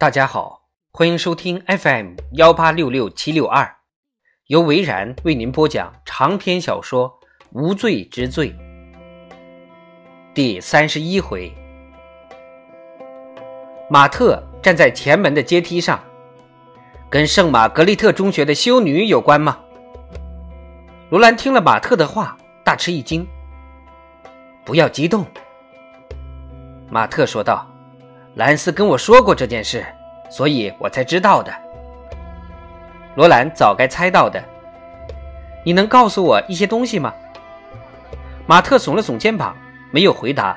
大家好，欢迎收听 FM 幺八六六七六二，由维然为您播讲长篇小说《无罪之罪》第三十一回。马特站在前门的阶梯上，跟圣玛格丽特中学的修女有关吗？罗兰听了马特的话，大吃一惊。不要激动，马特说道。兰斯跟我说过这件事，所以我才知道的。罗兰早该猜到的。你能告诉我一些东西吗？马特耸了耸肩膀，没有回答。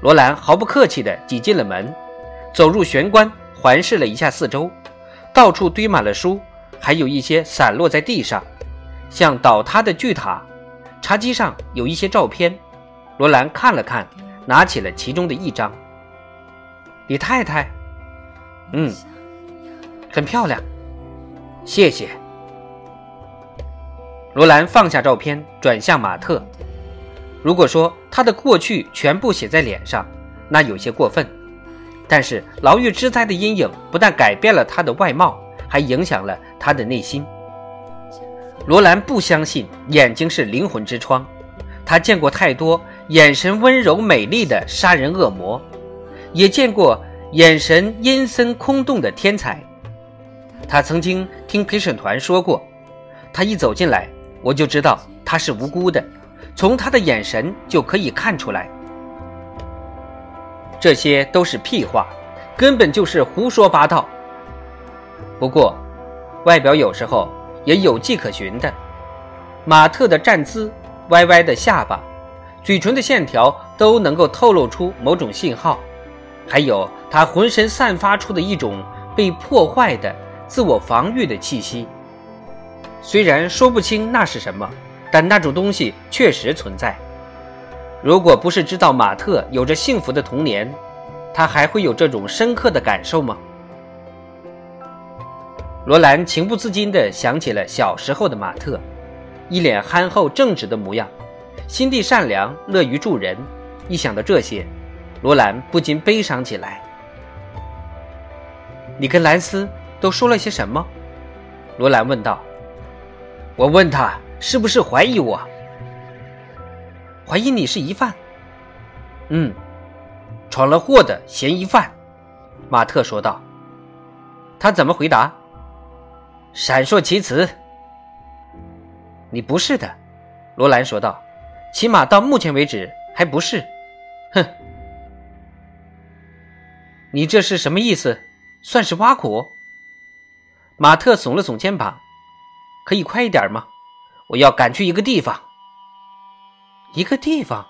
罗兰毫不客气地挤进了门，走入玄关，环视了一下四周，到处堆满了书，还有一些散落在地上，像倒塌的巨塔。茶几上有一些照片，罗兰看了看，拿起了其中的一张。李太太，嗯，很漂亮，谢谢。罗兰放下照片，转向马特。如果说他的过去全部写在脸上，那有些过分。但是牢狱之灾的阴影不但改变了他的外貌，还影响了他的内心。罗兰不相信眼睛是灵魂之窗，他见过太多眼神温柔美丽的杀人恶魔。也见过眼神阴森空洞的天才，他曾经听陪审团说过，他一走进来，我就知道他是无辜的，从他的眼神就可以看出来。这些都是屁话，根本就是胡说八道。不过，外表有时候也有迹可循的。马特的站姿、歪歪的下巴、嘴唇的线条都能够透露出某种信号。还有他浑身散发出的一种被破坏的自我防御的气息，虽然说不清那是什么，但那种东西确实存在。如果不是知道马特有着幸福的童年，他还会有这种深刻的感受吗？罗兰情不自禁地想起了小时候的马特，一脸憨厚正直的模样，心地善良，乐于助人。一想到这些，罗兰不禁悲伤起来。你跟兰斯都说了些什么？罗兰问道。我问他是不是怀疑我，怀疑你是疑犯。嗯，闯了祸的嫌疑犯。马特说道。他怎么回答？闪烁其词。你不是的，罗兰说道。起码到目前为止还不是。你这是什么意思？算是挖苦？马特耸了耸肩膀，可以快一点吗？我要赶去一个地方。一个地方？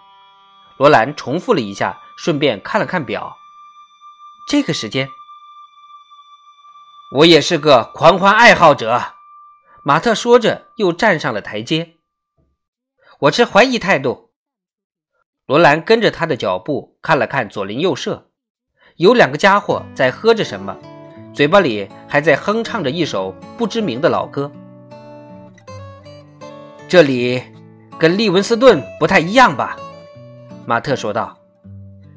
罗兰重复了一下，顺便看了看表。这个时间，我也是个狂欢爱好者。马特说着，又站上了台阶。我持怀疑态度。罗兰跟着他的脚步，看了看左邻右舍。有两个家伙在喝着什么，嘴巴里还在哼唱着一首不知名的老歌。这里跟利文斯顿不太一样吧？马特说道。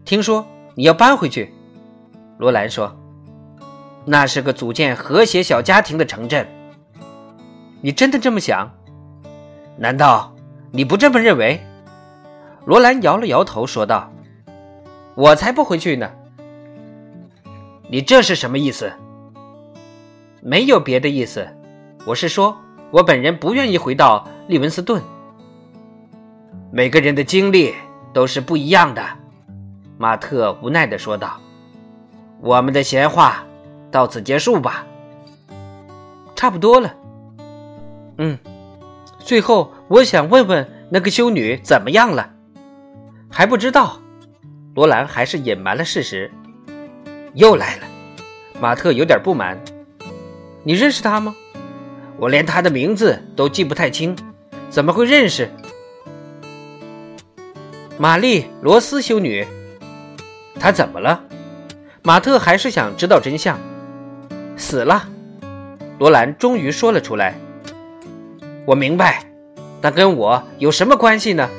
听说你要搬回去，罗兰说。那是个组建和谐小家庭的城镇。你真的这么想？难道你不这么认为？罗兰摇了摇头说道。我才不回去呢。你这是什么意思？没有别的意思，我是说，我本人不愿意回到利文斯顿。每个人的经历都是不一样的，马特无奈的说道。我们的闲话到此结束吧。差不多了。嗯，最后我想问问那个修女怎么样了？还不知道。罗兰还是隐瞒了事实。又来了，马特有点不满。你认识他吗？我连他的名字都记不太清，怎么会认识？玛丽·罗斯修女，她怎么了？马特还是想知道真相。死了，罗兰终于说了出来。我明白，但跟我有什么关系呢？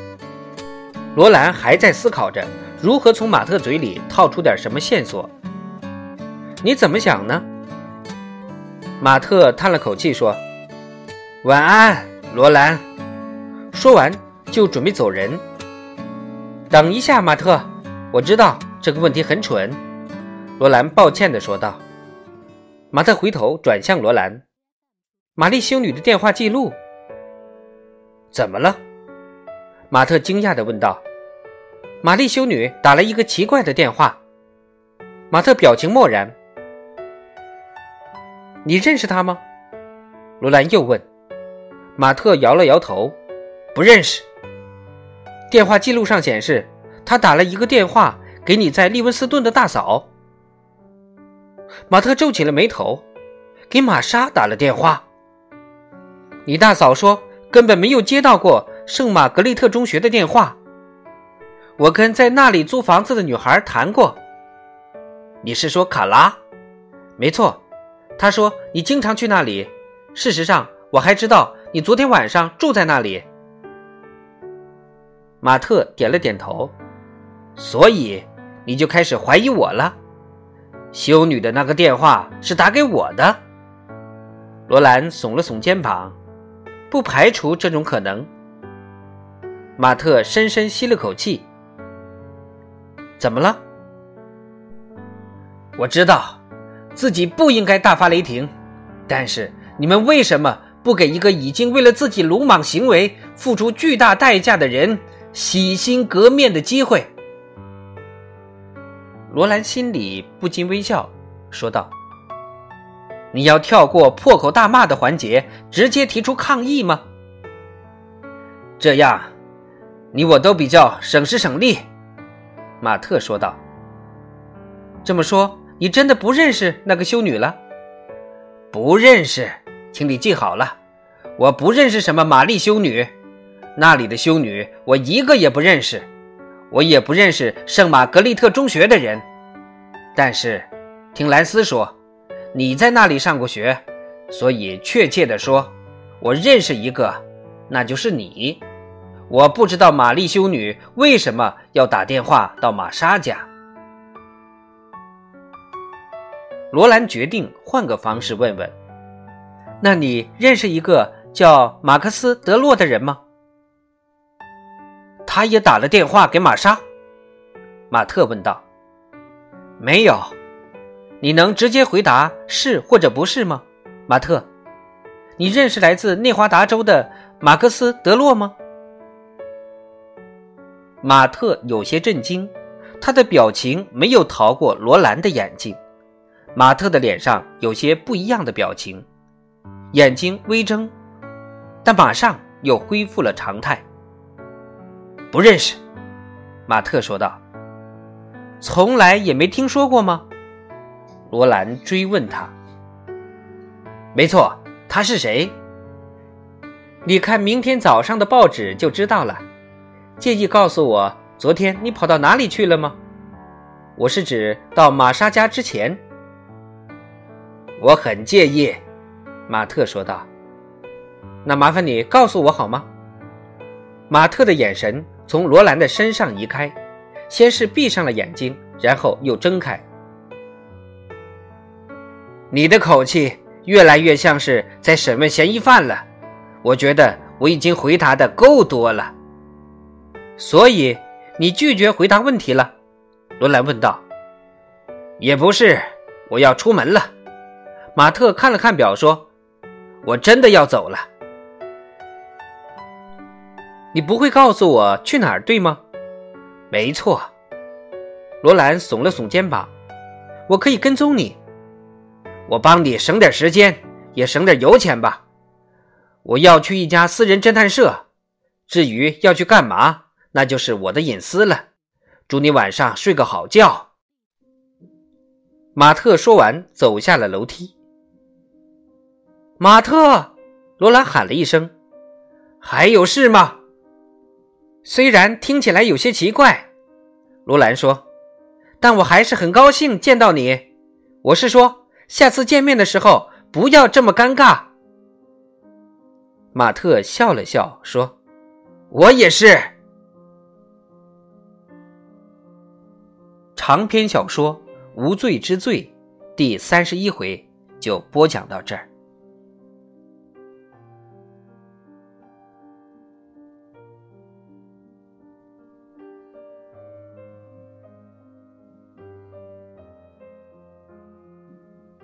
罗兰还在思考着如何从马特嘴里套出点什么线索。你怎么想呢？”马特叹了口气说：“晚安，罗兰。”说完就准备走人。等一下，马特，我知道这个问题很蠢。”罗兰抱歉地说道。马特回头转向罗兰：“玛丽修女的电话记录怎么了？”马特惊讶地问道。“玛丽修女打了一个奇怪的电话。”马特表情漠然。“你认识她吗？”罗兰又问。马特摇了摇头。不认识。电话记录上显示，他打了一个电话给你在利文斯顿的大嫂。马特皱起了眉头，给玛莎打了电话。你大嫂说根本没有接到过圣玛格丽特中学的电话。我跟在那里租房子的女孩谈过。你是说卡拉？没错，他说你经常去那里。事实上，我还知道你昨天晚上住在那里。马特点了点头，所以你就开始怀疑我了。修女的那个电话是打给我的。罗兰耸了耸肩膀，不排除这种可能。马特深深吸了口气。怎么了？我知道自己不应该大发雷霆，但是你们为什么不给一个已经为了自己鲁莽行为付出巨大代价的人？洗心革面的机会，罗兰心里不禁微笑，说道：“你要跳过破口大骂的环节，直接提出抗议吗？这样，你我都比较省时省力。”马特说道。“这么说，你真的不认识那个修女了？”“不认识，请你记好了，我不认识什么玛丽修女。”那里的修女，我一个也不认识，我也不认识圣玛格丽特中学的人。但是，听兰斯说，你在那里上过学，所以确切的说，我认识一个，那就是你。我不知道玛丽修女为什么要打电话到玛莎家。罗兰决定换个方式问问：那你认识一个叫马克思·德洛的人吗？他也打了电话给玛莎，马特问道：“没有，你能直接回答是或者不是吗？”马特，你认识来自内华达州的马克思·德洛吗？马特有些震惊，他的表情没有逃过罗兰的眼睛。马特的脸上有些不一样的表情，眼睛微睁，但马上又恢复了常态。不认识，马特说道。从来也没听说过吗？罗兰追问他。没错，他是谁？你看明天早上的报纸就知道了。介意告诉我昨天你跑到哪里去了吗？我是指到玛莎家之前。我很介意，马特说道。那麻烦你告诉我好吗？马特的眼神。从罗兰的身上移开，先是闭上了眼睛，然后又睁开。你的口气越来越像是在审问嫌疑犯了。我觉得我已经回答的够多了，所以你拒绝回答问题了？罗兰问道。也不是，我要出门了。马特看了看表，说：“我真的要走了。”你不会告诉我去哪儿，对吗？没错。罗兰耸了耸肩膀。我可以跟踪你。我帮你省点时间，也省点油钱吧。我要去一家私人侦探社。至于要去干嘛，那就是我的隐私了。祝你晚上睡个好觉。马特说完，走下了楼梯。马特，罗兰喊了一声：“还有事吗？”虽然听起来有些奇怪，罗兰说：“但我还是很高兴见到你。我是说，下次见面的时候不要这么尴尬。”马特笑了笑说：“我也是。”长篇小说《无罪之罪》第三十一回就播讲到这儿。